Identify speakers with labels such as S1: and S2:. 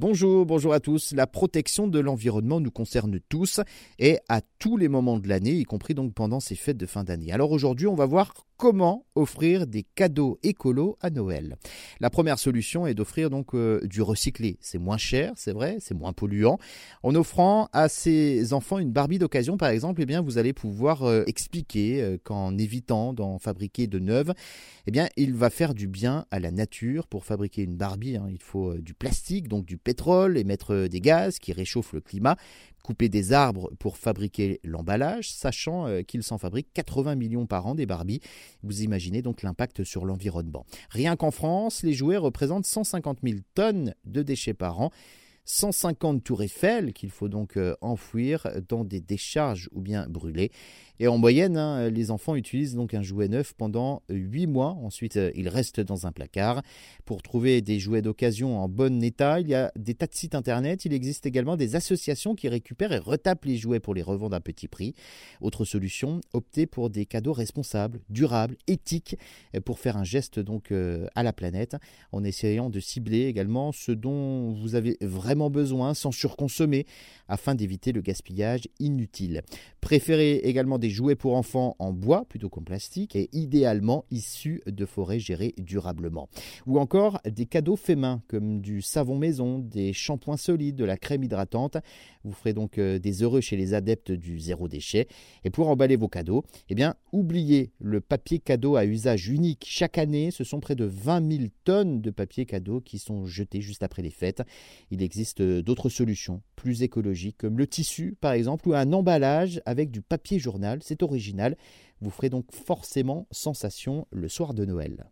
S1: Bonjour, bonjour à tous. La protection de l'environnement nous concerne tous et à tous les moments de l'année, y compris donc pendant ces fêtes de fin d'année. Alors aujourd'hui, on va voir comment offrir des cadeaux écolos à Noël. La première solution est d'offrir donc euh, du recyclé. C'est moins cher, c'est vrai, c'est moins polluant. En offrant à ses enfants une Barbie d'occasion, par exemple, eh bien, vous allez pouvoir euh, expliquer euh, qu'en évitant d'en fabriquer de neuves, eh bien, il va faire du bien à la nature. Pour fabriquer une Barbie, hein, il faut du plastique, donc du pétrole, émettre des gaz qui réchauffent le climat, couper des arbres pour fabriquer l'emballage, sachant euh, qu'il s'en fabrique 80 millions par an des Barbies. Vous imaginez donc l'impact sur l'environnement. Rien qu'en France, les jouets représentent 150 000 tonnes de déchets par an. 150 tours Eiffel qu'il faut donc euh, enfouir dans des décharges ou bien brûler. Et en moyenne, hein, les enfants utilisent donc un jouet neuf pendant 8 mois. Ensuite, euh, il reste dans un placard. Pour trouver des jouets d'occasion en bon état, il y a des tas de sites internet. Il existe également des associations qui récupèrent et retapent les jouets pour les revendre à petit prix. Autre solution, opter pour des cadeaux responsables, durables, éthiques, euh, pour faire un geste donc à la planète, en essayant de cibler également ce dont vous avez vraiment besoin sans surconsommer afin d'éviter le gaspillage inutile. Préférez également des jouets pour enfants en bois plutôt qu'en plastique et idéalement issus de forêts gérées durablement. Ou encore des cadeaux faits main comme du savon maison, des shampoings solides, de la crème hydratante. Vous ferez donc euh, des heureux chez les adeptes du zéro déchet. Et pour emballer vos cadeaux, eh bien, oubliez le papier cadeau à usage unique. Chaque année, ce sont près de 20 000 tonnes de papier cadeau qui sont jetés juste après les fêtes. Il existe euh, d'autres solutions plus écologiques, comme le tissu par exemple, ou un emballage avec du papier journal. C'est original. Vous ferez donc forcément sensation le soir de Noël.